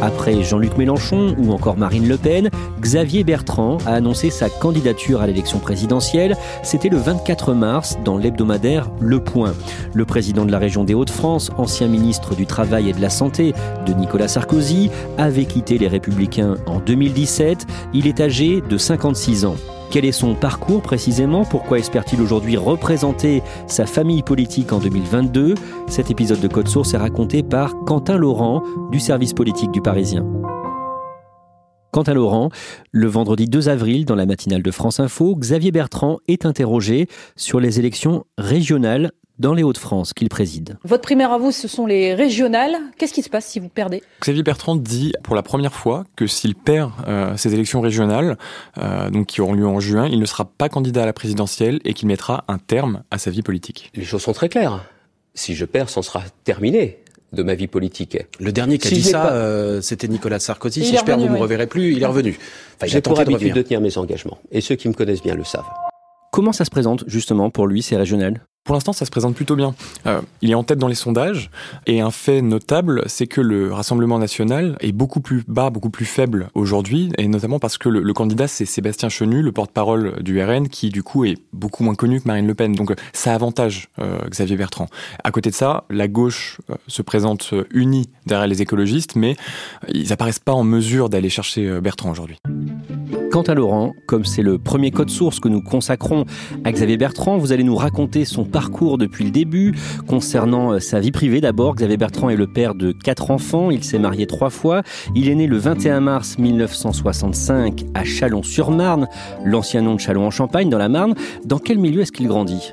Après Jean-Luc Mélenchon ou encore Marine Le Pen, Xavier Bertrand a annoncé sa candidature à l'élection présidentielle. C'était le 24 mars dans l'hebdomadaire Le Point. Le président de la région des Hauts-de-France, ancien ministre du Travail et de la Santé de Nicolas Sarkozy, avait quitté les Républicains en 2017. Il est âgé de 56 ans. Quel est son parcours précisément? Pourquoi espère-t-il aujourd'hui représenter sa famille politique en 2022 Cet épisode de Code Source est raconté par Quentin Laurent du service politique du Parisien. Quentin Laurent, le vendredi 2 avril, dans la matinale de France Info, Xavier Bertrand est interrogé sur les élections régionales dans les Hauts-de-France qu'il préside. Votre primaire à vous, ce sont les régionales. Qu'est-ce qui se passe si vous perdez? Xavier Bertrand dit pour la première fois que s'il perd euh, ces élections régionales, euh, donc qui auront lieu en juin, il ne sera pas candidat à la présidentielle et qu'il mettra un terme à sa vie politique. Les choses sont très claires. Si je perds, c'en sera terminé de ma vie politique. Le dernier qui a Si dit ça, pas- euh, c'était Nicolas Sarkozy. Il si je perds, vous revenu, me reverrez plus. Il est revenu. Enfin, il J'ai pour de habitude revenir. de tenir mes engagements. Et ceux qui me connaissent bien le savent. Comment ça se présente justement pour lui, ces régionales? Pour l'instant, ça se présente plutôt bien. Euh, il est en tête dans les sondages et un fait notable, c'est que le Rassemblement national est beaucoup plus bas, beaucoup plus faible aujourd'hui, et notamment parce que le, candidat c'est Sébastien Chenu, le porte-parole du RN, qui du coup est beaucoup moins connu que Marine Le Pen. Donc ça avantage euh, Xavier Bertrand. À côté de ça, la gauche euh, se présente unie derrière les écologistes, mais ils apparaissent pas en mesure d'aller chercher Bertrand aujourd'hui. Quant à Laurent, comme c'est le premier code source que nous consacrons à Xavier Bertrand, vous allez nous raconter son parcours depuis le début, concernant euh, sa vie privée d'abord. Xavier Bertrand est le père de quatre enfants, il s'est marié trois fois, il est né le 21 mars 1965 à Chalon-sur-Marne, l'ancien nom de Châlons-en-Champagne dans la Marne. Dans quel milieu est-ce qu'il grandit?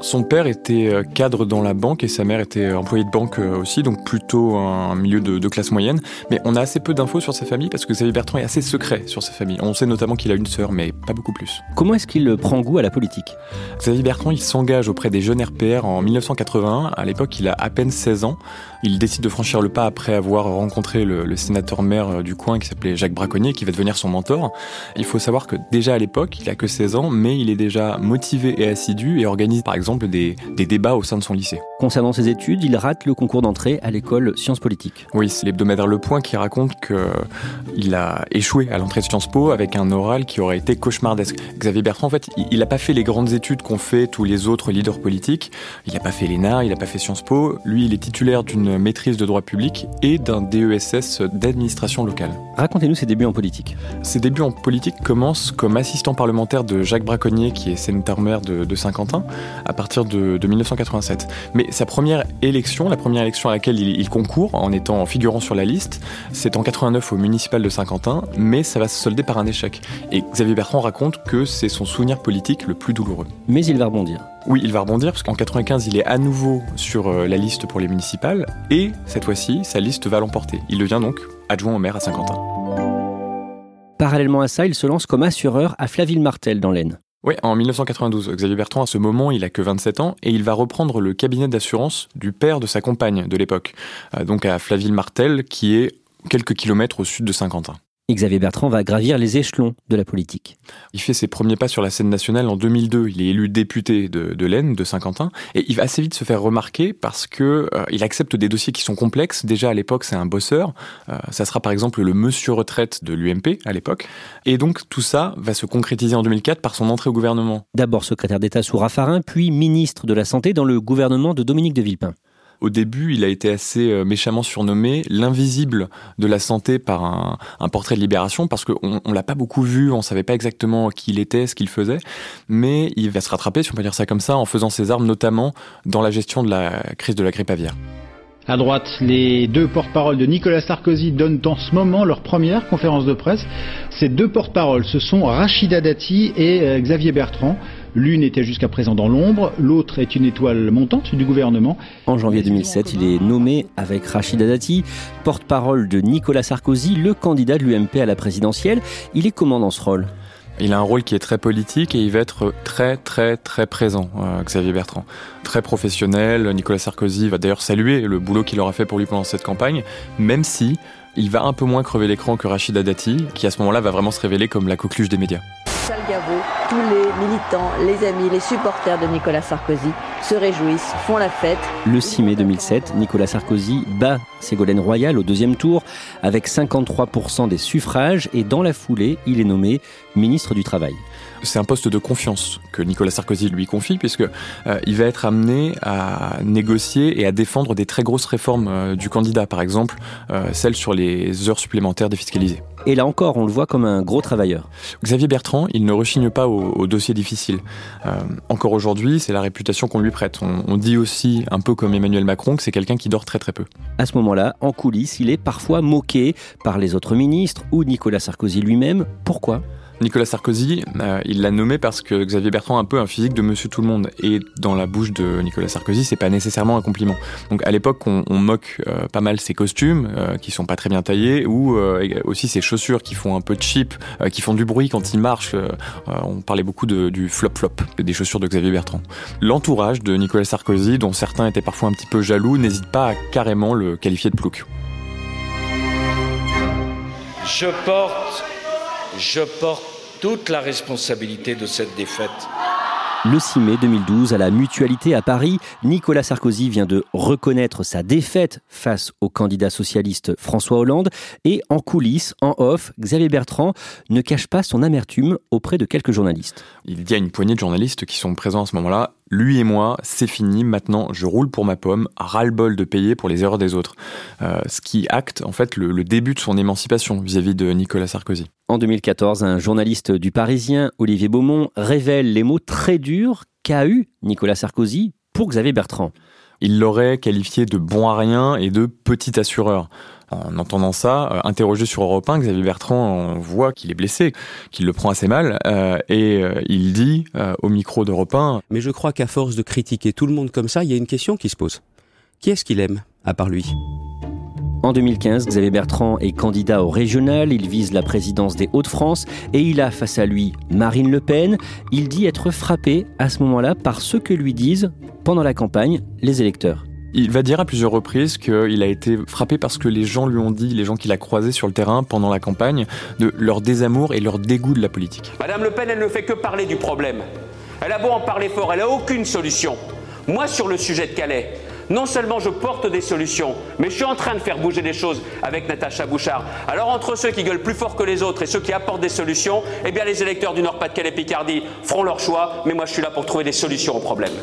Son père était euh, cadre dans la banque et sa mère était employée de banque euh, aussi, donc plutôt un milieu de, de classe moyenne. Mais on a assez peu d'infos sur sa famille parce que Xavier Bertrand est assez secret sur sa famille. On sait notamment qu'il a une sœur, mais pas beaucoup plus. Comment est-ce qu'il euh, prend goût à la politique? Xavier Bertrand, il s'engage auprès des jeunes RPR en 1981. À l'époque, il a à peine 16 ans. Il décide de franchir le pas après avoir rencontré le, le sénateur-maire euh, du coin qui s'appelait Jacques Braconnier, qui va devenir son mentor. Il faut savoir que déjà à l'époque, il a que 16 ans, mais il est déjà motivé et assidu et organise par exemple des, des débats au sein de son lycée. Concernant ses études, il rate le concours d'entrée à l'école Sciences Politiques. Oui, c'est l'hebdomadaire Le Point qui raconte qu'il a échoué à l'entrée de Sciences Po avec un oral qui aurait été cauchemardesque. Xavier Bertrand, en fait, il n'a pas fait les grandes études qu'ont fait tous les autres leaders politiques. Il n'a pas fait l'ENA, il n'a pas fait Sciences Po. Lui, il est titulaire d'une maîtrise de droit public et d'un DESS d'administration locale. Racontez-nous ses débuts en politique. Ses débuts en politique commencent comme assistant parlementaire de Jacques Braconnier, qui est sénateur-maire de, de Saint-Quentin, à partir de, de 1987. Mais sa première élection, la première élection à laquelle il, il concourt, en étant figurant sur la liste, c'est en 89 au municipal de Saint-Quentin, mais ça va se solder par un échec. Et Xavier Bertrand raconte que c'est son souvenir politique le plus douloureux. Mais il va rebondir. Oui, il va rebondir parce qu'en 95, il est à nouveau sur euh, la liste pour les municipales et cette fois-ci, sa liste va l'emporter. Il devient donc adjoint au maire à Saint-Quentin. Parallèlement à ça, il se lance comme assureur à Flaville-Martel dans l'Aisne. Oui, en 1992, Xavier Bertrand, à ce moment, il a que 27 ans et il va reprendre le cabinet d'assurance du père de sa compagne de l'époque, euh, donc à Flaville-Martel, qui est quelques kilomètres au sud de Saint-Quentin. Xavier Bertrand va gravir les échelons de la politique. Il fait ses premiers pas sur la scène nationale en 2002. Il est élu député de, de l'Aisne, de Saint-Quentin, et il va assez vite se faire remarquer parce que euh, il accepte des dossiers qui sont complexes. Déjà à l'époque, c'est un bosseur. Euh, ça sera par exemple le monsieur retraite de l'UMP à l'époque. Et donc tout ça va se concrétiser en 2004 par son entrée au gouvernement. D'abord secrétaire d'État sous Raffarin, puis ministre de la Santé dans le gouvernement de Dominique de Villepin. Au début, il a été assez euh, méchamment surnommé l'invisible de la santé par un, portrait de libération parce qu'on on l'a pas beaucoup vu, on savait pas exactement qui il était, ce qu'il faisait, mais il va se rattraper, si on peut dire ça comme ça, en faisant ses armes notamment dans la gestion de la crise de la grippe aviaire. À droite, les deux porte-paroles de Nicolas Sarkozy donnent en ce moment leur première conférence de presse. Ces deux porte-paroles, ce sont Rachida Dati et euh, Xavier Bertrand. L'une était jusqu'à présent dans l'ombre, l'autre est une étoile montante du gouvernement. En janvier 2007, il est nommé avec Rachida Dati, porte-parole de Nicolas Sarkozy, le candidat de l'UMP à la présidentielle. Il est comment dans ce rôle? Il a un rôle qui est très politique et il va être très très très présent, euh, Xavier Bertrand. Très professionnel, Nicolas Sarkozy va d'ailleurs saluer le boulot qu'il aura fait pour lui pendant cette campagne, même si il va un peu moins crever l'écran que Rachida Dati, qui à ce moment-là va vraiment se révéler comme la coqueluche des médias. Tous les militants, les amis, les supporters de Nicolas Sarkozy se réjouissent, font la fête. Le 6 mai 2007, Nicolas Sarkozy bat Ségolène Royal au deuxième tour avec 53% des suffrages et dans la foulée, il est nommé ministre du Travail. C'est un poste de confiance que Nicolas Sarkozy lui confie puisque euh, il va être amené à négocier et à défendre des très grosses réformes euh, du candidat, par exemple euh, celle sur les heures supplémentaires défiscalisées. Et là encore, on le voit comme un gros travailleur. Xavier Bertrand, il ne rechigne pas aux, aux dossiers difficiles. Euh, encore aujourd'hui, c'est la réputation qu'on lui prête. On, on, dit aussi, un peu comme Emmanuel Macron, que c'est quelqu'un qui dort très très peu. À ce moment-là, en coulisses, il est parfois moqué par les autres ministres ou Nicolas Sarkozy lui-même. Pourquoi? Nicolas Sarkozy, euh, il l'a nommé parce que Xavier Bertrand a un peu un physique de Monsieur Tout le Monde. Et dans la bouche de Nicolas Sarkozy, c'est pas nécessairement un compliment. Donc à l'époque, on, moque euh, pas mal ses costumes, euh, qui sont pas très bien taillés, ou aussi ses chaussures qui font un peu cheap, qui font du bruit quand il marche. On parlait beaucoup du flop-flop, des chaussures de Xavier Bertrand. L'entourage de Nicolas Sarkozy, dont certains étaient parfois un petit peu jaloux, n'hésite pas à carrément le qualifier de plouc. Je porte je porte toute la responsabilité de cette défaite. Le 6 mai 2012, à la Mutualité à Paris, Nicolas Sarkozy vient de reconnaître sa défaite face au candidat socialiste François Hollande et en coulisses, en off, Xavier Bertrand ne cache pas son amertume auprès de quelques journalistes. Il dit à une poignée de journalistes qui sont présents à ce moment-là lui et moi, c'est fini, maintenant je roule pour ma pomme, ras-le-bol de payer pour les erreurs des autres. Euh, ce qui acte en fait le, le début de son émancipation vis-à-vis de Nicolas Sarkozy. En 2014, un journaliste du Parisien, Olivier Beaumont, révèle les mots très durs qu'a eu Nicolas Sarkozy pour Xavier Bertrand. Il l'aurait qualifié de bon à rien et de petit assureur. En entendant ça, euh, interrogé sur Europe 1, Xavier Bertrand, on voit qu'il est blessé, qu'il le prend assez mal, euh, et euh, il dit euh, au micro d'Europe 1 Mais je crois qu'à force de critiquer tout le monde comme ça, il y a une question qui se pose. Qui est-ce qu'il aime, à part lui? En 2015, Xavier Bertrand est candidat au régional, il vise la présidence des Hauts-de-France et il a face à lui Marine Le Pen. Il dit être frappé à ce moment-là par ce que lui disent, pendant la campagne, les électeurs. Il va dire à plusieurs reprises qu'il a été frappé parce que les gens lui ont dit, les gens qu'il a croisés sur le terrain pendant la campagne, de leur désamour et leur dégoût de la politique. Madame Le Pen, elle ne fait que parler du problème. Elle a beau en parler fort, elle n'a aucune solution. Moi, sur le sujet de Calais, non seulement je porte des solutions, mais je suis en train de faire bouger les choses avec Natacha Bouchard. Alors entre ceux qui gueulent plus fort que les autres et ceux qui apportent des solutions, eh bien les électeurs du Nord-Pas-de-Calais Picardie feront leur choix, mais moi je suis là pour trouver des solutions aux problèmes.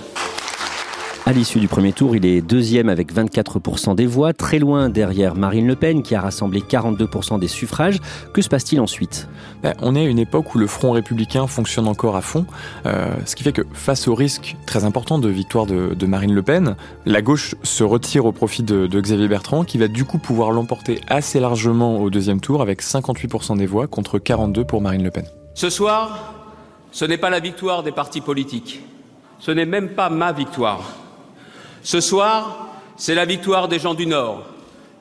À l'issue du premier tour, il est deuxième avec 24% des voix, très loin derrière Marine Le Pen qui a rassemblé 42% des suffrages. Que se passe-t-il ensuite? Ben, On est à une époque où le Front républicain fonctionne encore à fond, euh, ce qui fait que face au risque très important de victoire de, de, Marine Le Pen, la gauche se retire au profit de, de Xavier Bertrand qui va du coup pouvoir l'emporter assez largement au deuxième tour avec 58% des voix contre 42 pour Marine Le Pen. Ce soir, ce n'est pas la victoire des partis politiques. Ce n'est même pas ma victoire. Ce soir, c'est la victoire des gens du Nord,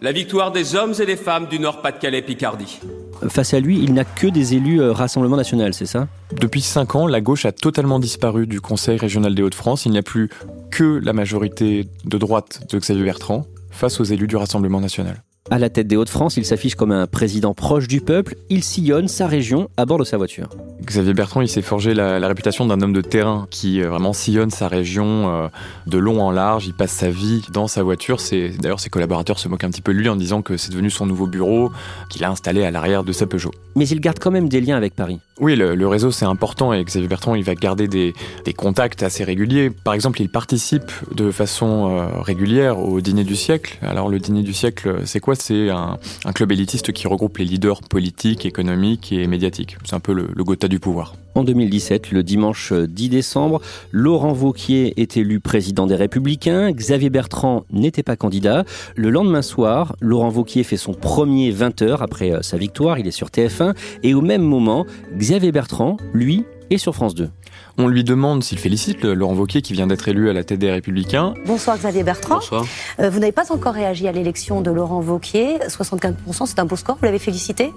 la victoire des hommes et des femmes du Nord-Pas-de-Calais-Picardie. Face à lui, il n'a que des élus euh, Rassemblement national, c'est ça? Depuis cinq ans, la gauche a totalement disparu du Conseil régional des Hauts-de-France. Il n'y a plus que la majorité de droite de Xavier Bertrand face aux élus du Rassemblement national. À la tête des Hauts-de-France, il s'affiche comme un président proche du peuple. Il sillonne sa région à bord de sa voiture. Xavier Bertrand, il s'est forgé la, la réputation d'un homme de terrain qui euh, vraiment sillonne sa région euh, de long en large. Il passe sa vie dans sa voiture. C'est d'ailleurs ses collaborateurs se moquent un petit peu de lui en disant que c'est devenu son nouveau bureau qu'il a installé à l'arrière de sa Peugeot. Mais il garde quand même des liens avec Paris. Oui, le, le réseau c'est important et Xavier Bertrand il va garder des, des, contacts assez réguliers. Par exemple, il participe de façon euh, régulière au dîner du siècle. Alors le dîner du siècle, c'est quoi? C'est un, club élitiste qui regroupe les leaders politiques, économiques et médiatiques. C'est un peu le, le Gotha du pouvoir. En 2017, le dimanche 10 décembre, Laurent Vauquier est élu président des Républicains, Xavier Bertrand n'était pas candidat. Le lendemain soir, Laurent Vauquier fait son premier 20h après sa victoire, il est sur TF1, et au même moment, Xavier Bertrand, lui, est sur France 2. On lui demande s'il félicite Laurent Wauquiez qui vient d'être élu à la tête des Républicains. Bonsoir Xavier Bertrand. Bonsoir. Euh, vous n'avez pas encore réagi à l'élection de Laurent Wauquiez. 75%, c'est un beau score. Vous l'avez félicité?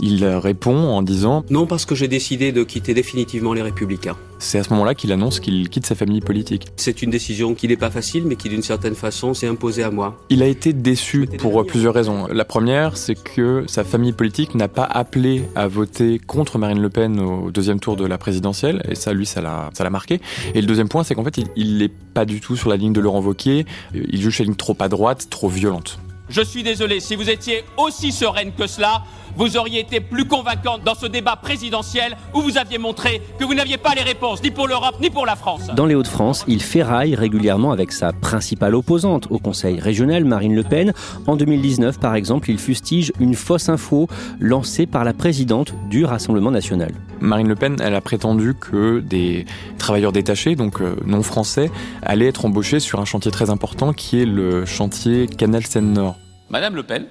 Il répond en disant Non, parce que j'ai décidé de quitter définitivement les Républicains. C'est à ce moment-là qu'il annonce qu'il quitte sa famille politique. C'est une décision qui n'est pas facile, mais qui d'une certaine façon s'est imposée à moi. Il a été déçu pour plusieurs raisons. La première, c'est que sa famille politique n'a pas appelé à voter contre Marine Le Pen au deuxième tour de la présidentielle, et ça, lui, ça l'a, marqué. Et le deuxième point, c'est qu'en fait, il n'est pas du tout sur la ligne de Laurent Wauquiez. Il joue une ligne trop à droite, trop violente. Je suis désolé, si vous étiez aussi sereine que cela, vous auriez été plus convaincante dans ce débat présidentiel où vous aviez montré que vous n'aviez pas les réponses, ni pour l'Europe, ni pour la France. Dans les Hauts-de-France, il ferraille régulièrement avec sa principale opposante au Conseil régional, Marine Le Pen. En 2019, par exemple, il fustige une fausse info lancée par la présidente du Rassemblement national. Marine Le Pen, elle a prétendu que des travailleurs détachés, donc non français, allaient être embauchés sur un chantier très important qui est le chantier Canal Seine-Nord. Madame Le Pen,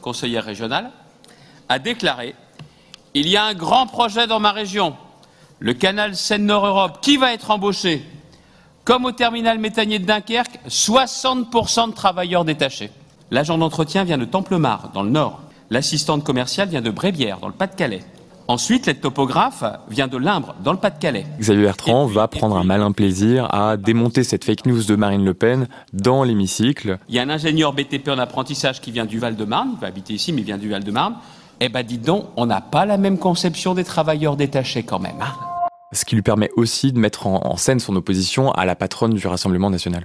conseillère régionale, a déclaré Il y a un grand projet dans ma région, le canal Seine-Nord-Europe. Qui va être embauché Comme au terminal méthanier de Dunkerque, 60% de travailleurs détachés. L'agent d'entretien vient de Templemar, dans le Nord. L'assistante commerciale vient de Brébière, dans le Pas-de-Calais. Ensuite, l'aide topographe vient de Limbre, dans le Pas-de-Calais. Xavier Bertrand va prendre un malin plaisir à démonter cette fake news de Marine Le Pen dans l'hémicycle. Il y a un ingénieur BTP en apprentissage qui vient du Val-de-Marne, il va habiter ici, mais il vient du Val-de-Marne. Eh ben, dites donc, on n'a pas la même conception des travailleurs détachés quand même. Hein Ce qui lui permet aussi de mettre en, en scène son opposition à la patronne du Rassemblement national.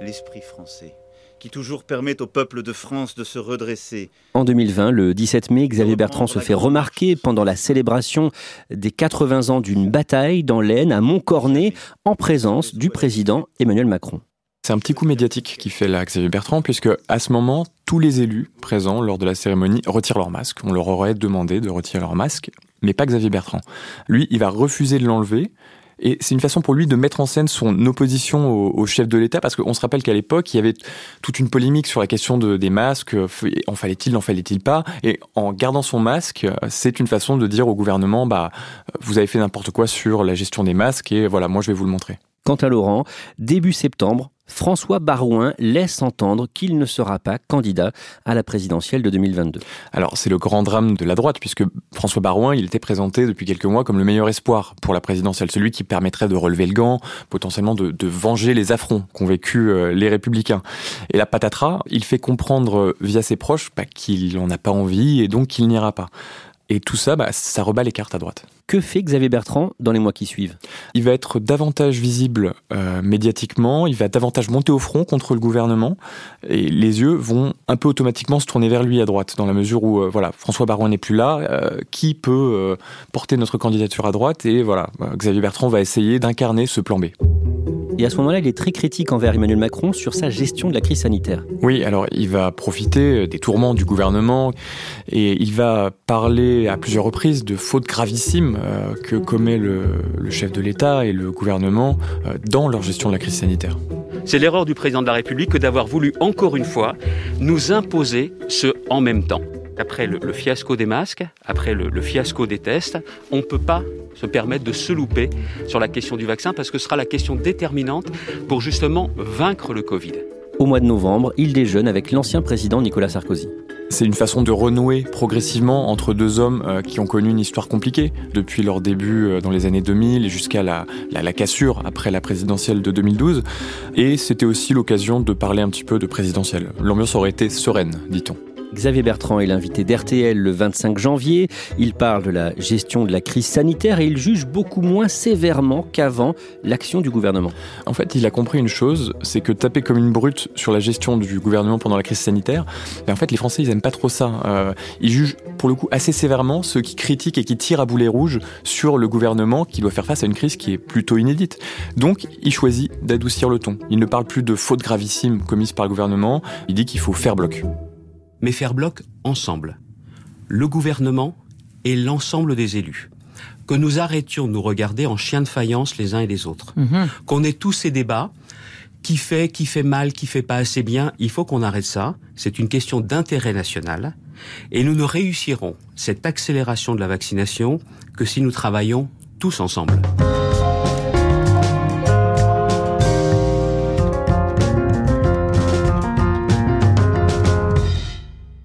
L'esprit français qui toujours permet au peuple de France de se redresser. En 2020, le 17 mai, Xavier Bertrand se fait remarquer pendant la célébration des 80 ans d'une bataille dans l'Aisne à Montcornet en présence du président Emmanuel Macron. C'est un petit coup médiatique qui fait là Xavier Bertrand, puisque à ce moment, tous les élus présents lors de la cérémonie retirent leur masque. On leur aurait demandé de retirer leur masque, mais pas Xavier Bertrand. Lui, il va refuser de l'enlever. Et c'est une façon pour lui de mettre en scène son opposition au, chef de l'État, parce qu'on se rappelle qu'à l'époque, il y avait toute une polémique sur la question de, des masques, en fallait-il, en fallait-il pas, et en gardant son masque, c'est une façon de dire au gouvernement, bah, vous avez fait n'importe quoi sur la gestion des masques, et voilà, moi je vais vous le montrer. Quant à Laurent, début septembre, François Barouin laisse entendre qu'il ne sera pas candidat à la présidentielle de 2022. Alors c'est le grand drame de la droite puisque François Barouin, il était présenté depuis quelques mois comme le meilleur espoir pour la présidentielle, celui qui permettrait de relever le gant, potentiellement de, venger les affronts qu'ont vécu les républicains. Et la patatras, il fait comprendre via ses proches bah, qu'il n'en a pas envie et donc qu'il n'ira pas. Et tout ça, bah, ça rebat les cartes à droite. Que fait Xavier Bertrand dans les mois qui suivent? Il va être davantage visible euh, médiatiquement, il va davantage monter au front contre le gouvernement, et les yeux vont un peu automatiquement se tourner vers lui à droite, dans la mesure où euh, voilà, François Barouin n'est plus là, euh, qui peut porter notre candidature à droite? Et voilà, Xavier Bertrand va essayer d'incarner ce plan B. Et à ce moment-là, il est très critique envers Emmanuel Macron sur sa gestion de la crise sanitaire. Oui, alors il va profiter des tourments du gouvernement et il va parler à plusieurs reprises de fautes gravissimes euh, que commet le, le chef de l'État et le gouvernement euh, dans leur gestion de la crise sanitaire. C'est l'erreur du président de la République que d'avoir voulu encore une fois nous imposer ce en même temps. Après le, le fiasco des masques, après le, le fiasco des tests, on ne peut pas se permettre de se louper sur la question du vaccin parce que ce sera la question déterminante pour justement vaincre le Covid. Au mois de novembre, il déjeune avec l'ancien président Nicolas Sarkozy. C'est une façon de renouer progressivement entre deux hommes euh, qui ont connu une histoire compliquée depuis leur début euh, dans les années 2000 et jusqu'à la, la, la, cassure après la présidentielle de 2012. Et c'était aussi l'occasion de parler un petit peu de présidentielle. L'ambiance aurait été sereine, dit-on. Xavier Bertrand est l'invité d'RTL le 25 janvier. Il parle de la gestion de la crise sanitaire et il juge beaucoup moins sévèrement qu'avant l'action du gouvernement. En fait, il a compris une chose, c'est que taper comme une brute sur la gestion du gouvernement pendant la crise sanitaire, ben en fait, les Français, ils aiment pas trop ça. Euh, ils jugent pour le coup assez sévèrement ceux qui critiquent et qui tirent à boulet rouge sur le gouvernement qui doit faire face à une crise qui est plutôt inédite. Donc, il choisit d'adoucir le ton. Il ne parle plus de fautes gravissimes commises par le gouvernement, il dit qu'il faut faire bloc mais faire bloc ensemble. Le gouvernement et l'ensemble des élus. Que nous arrêtions de nous regarder en chiens de faïence les uns et les autres. Mhm. Qu'on ait tous ces débats. Qui fait, qui fait mal, qui fait pas assez bien. Il faut qu'on arrête ça. C'est une question d'intérêt national. Et nous ne réussirons cette accélération de la vaccination que si nous travaillons tous ensemble.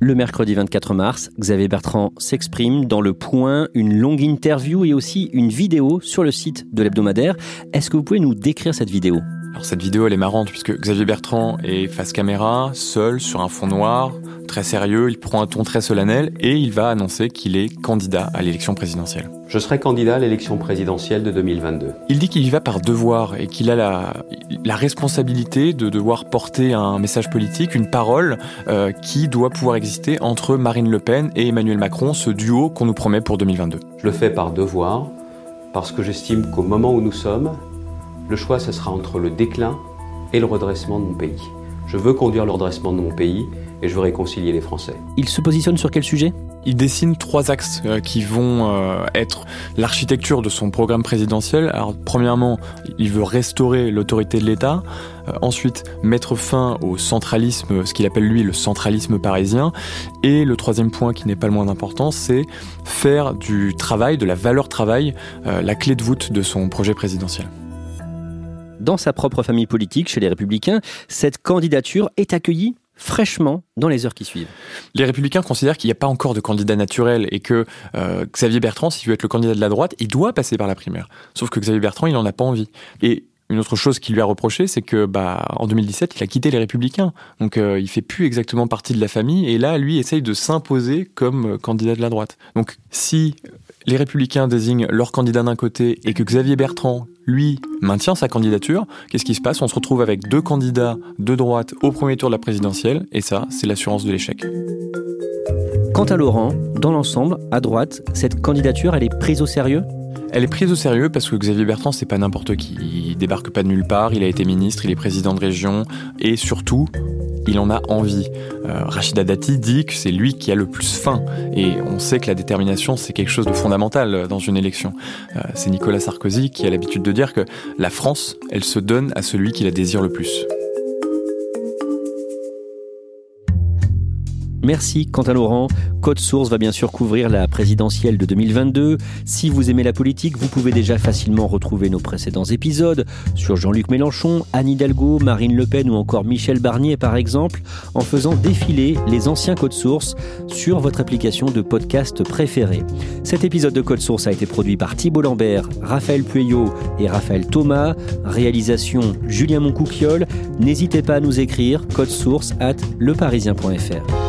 Le mercredi 24 mars, Xavier Bertrand s'exprime dans Le Point, une longue interview et aussi une vidéo sur le site de l'hebdomadaire. Est-ce que vous pouvez nous décrire cette vidéo? Alors cette vidéo elle est marrante puisque Xavier Bertrand est face caméra, seul sur un fond noir, très sérieux, il prend un ton très solennel et il va annoncer qu'il est candidat à l'élection présidentielle. Je serai candidat à l'élection présidentielle de 2022. Il dit qu'il y va par devoir et qu'il a la, la, responsabilité de devoir porter un message politique, une parole euh, qui doit pouvoir exister entre Marine Le Pen et Emmanuel Macron, ce duo qu'on nous promet pour 2022. Je le fais par devoir parce que j'estime qu'au moment où nous sommes, le choix, ce sera entre le déclin et le redressement de mon pays. Je veux conduire le redressement de mon pays et je veux réconcilier les Français. Il se positionne sur quel sujet? Il dessine trois axes euh, qui vont euh, être l'architecture de son programme présidentiel. Alors, premièrement, il veut restaurer l'autorité de l'État. Euh, ensuite, mettre fin au centralisme, ce qu'il appelle lui le centralisme parisien. Et le troisième point, qui n'est pas le moins important, c'est faire du travail, de la valeur travail, la clé de voûte de son projet présidentiel dans sa propre famille politique, chez les Républicains, cette candidature est accueillie fraîchement dans les heures qui suivent. Les républicains considèrent qu'il n'y a pas encore de candidat naturel et que euh, Xavier Bertrand, s'il veut être le candidat de la droite, il doit passer par la primaire. Sauf que Xavier Bertrand, il n'en a pas envie. Et une autre chose qu'il lui a reproché, c'est que bah en 2017, il a quitté les Républicains, donc euh, il fait plus exactement partie de la famille. Et là, lui essaye de s'imposer comme euh, candidat de la droite. Donc si les Républicains désignent leur candidat d'un côté et que Xavier Bertrand, lui, maintient sa candidature, qu'est-ce qui se passe? On se retrouve avec deux candidats de droite au premier tour de la présidentielle, et ça, c'est l'assurance de l'échec. Quant à Laurent, dans l'ensemble, à droite, cette candidature, elle est prise au sérieux? Elle est prise au sérieux parce que Xavier Bertrand, c'est pas n'importe qui. Il débarque pas de nulle part, il a été ministre, il est président de région, et surtout, il en a envie. Euh, Rachida Dati dit que c'est lui qui a le plus faim. Et on sait que la détermination, c'est quelque chose de fondamental dans une élection. Euh, c'est Nicolas Sarkozy qui a l'habitude de dire que la France, elle se donne à celui qui la désire le plus. Merci Quentin Laurent. Code Source va bien sûr couvrir la présidentielle de 2022. Si vous aimez la politique, vous pouvez déjà facilement retrouver nos précédents épisodes sur Jean-Luc Mélenchon, Anne Hidalgo, Marine Le Pen ou encore Michel Barnier par exemple, en faisant défiler les anciens Code Source sur votre application de podcast préférée. Cet épisode de Code Source a été produit par Thibault Lambert, Raphaël Pueyo et Raphaël Thomas. Réalisation Julien Moncouquiole. N'hésitez pas à nous écrire code source at leparisien.fr.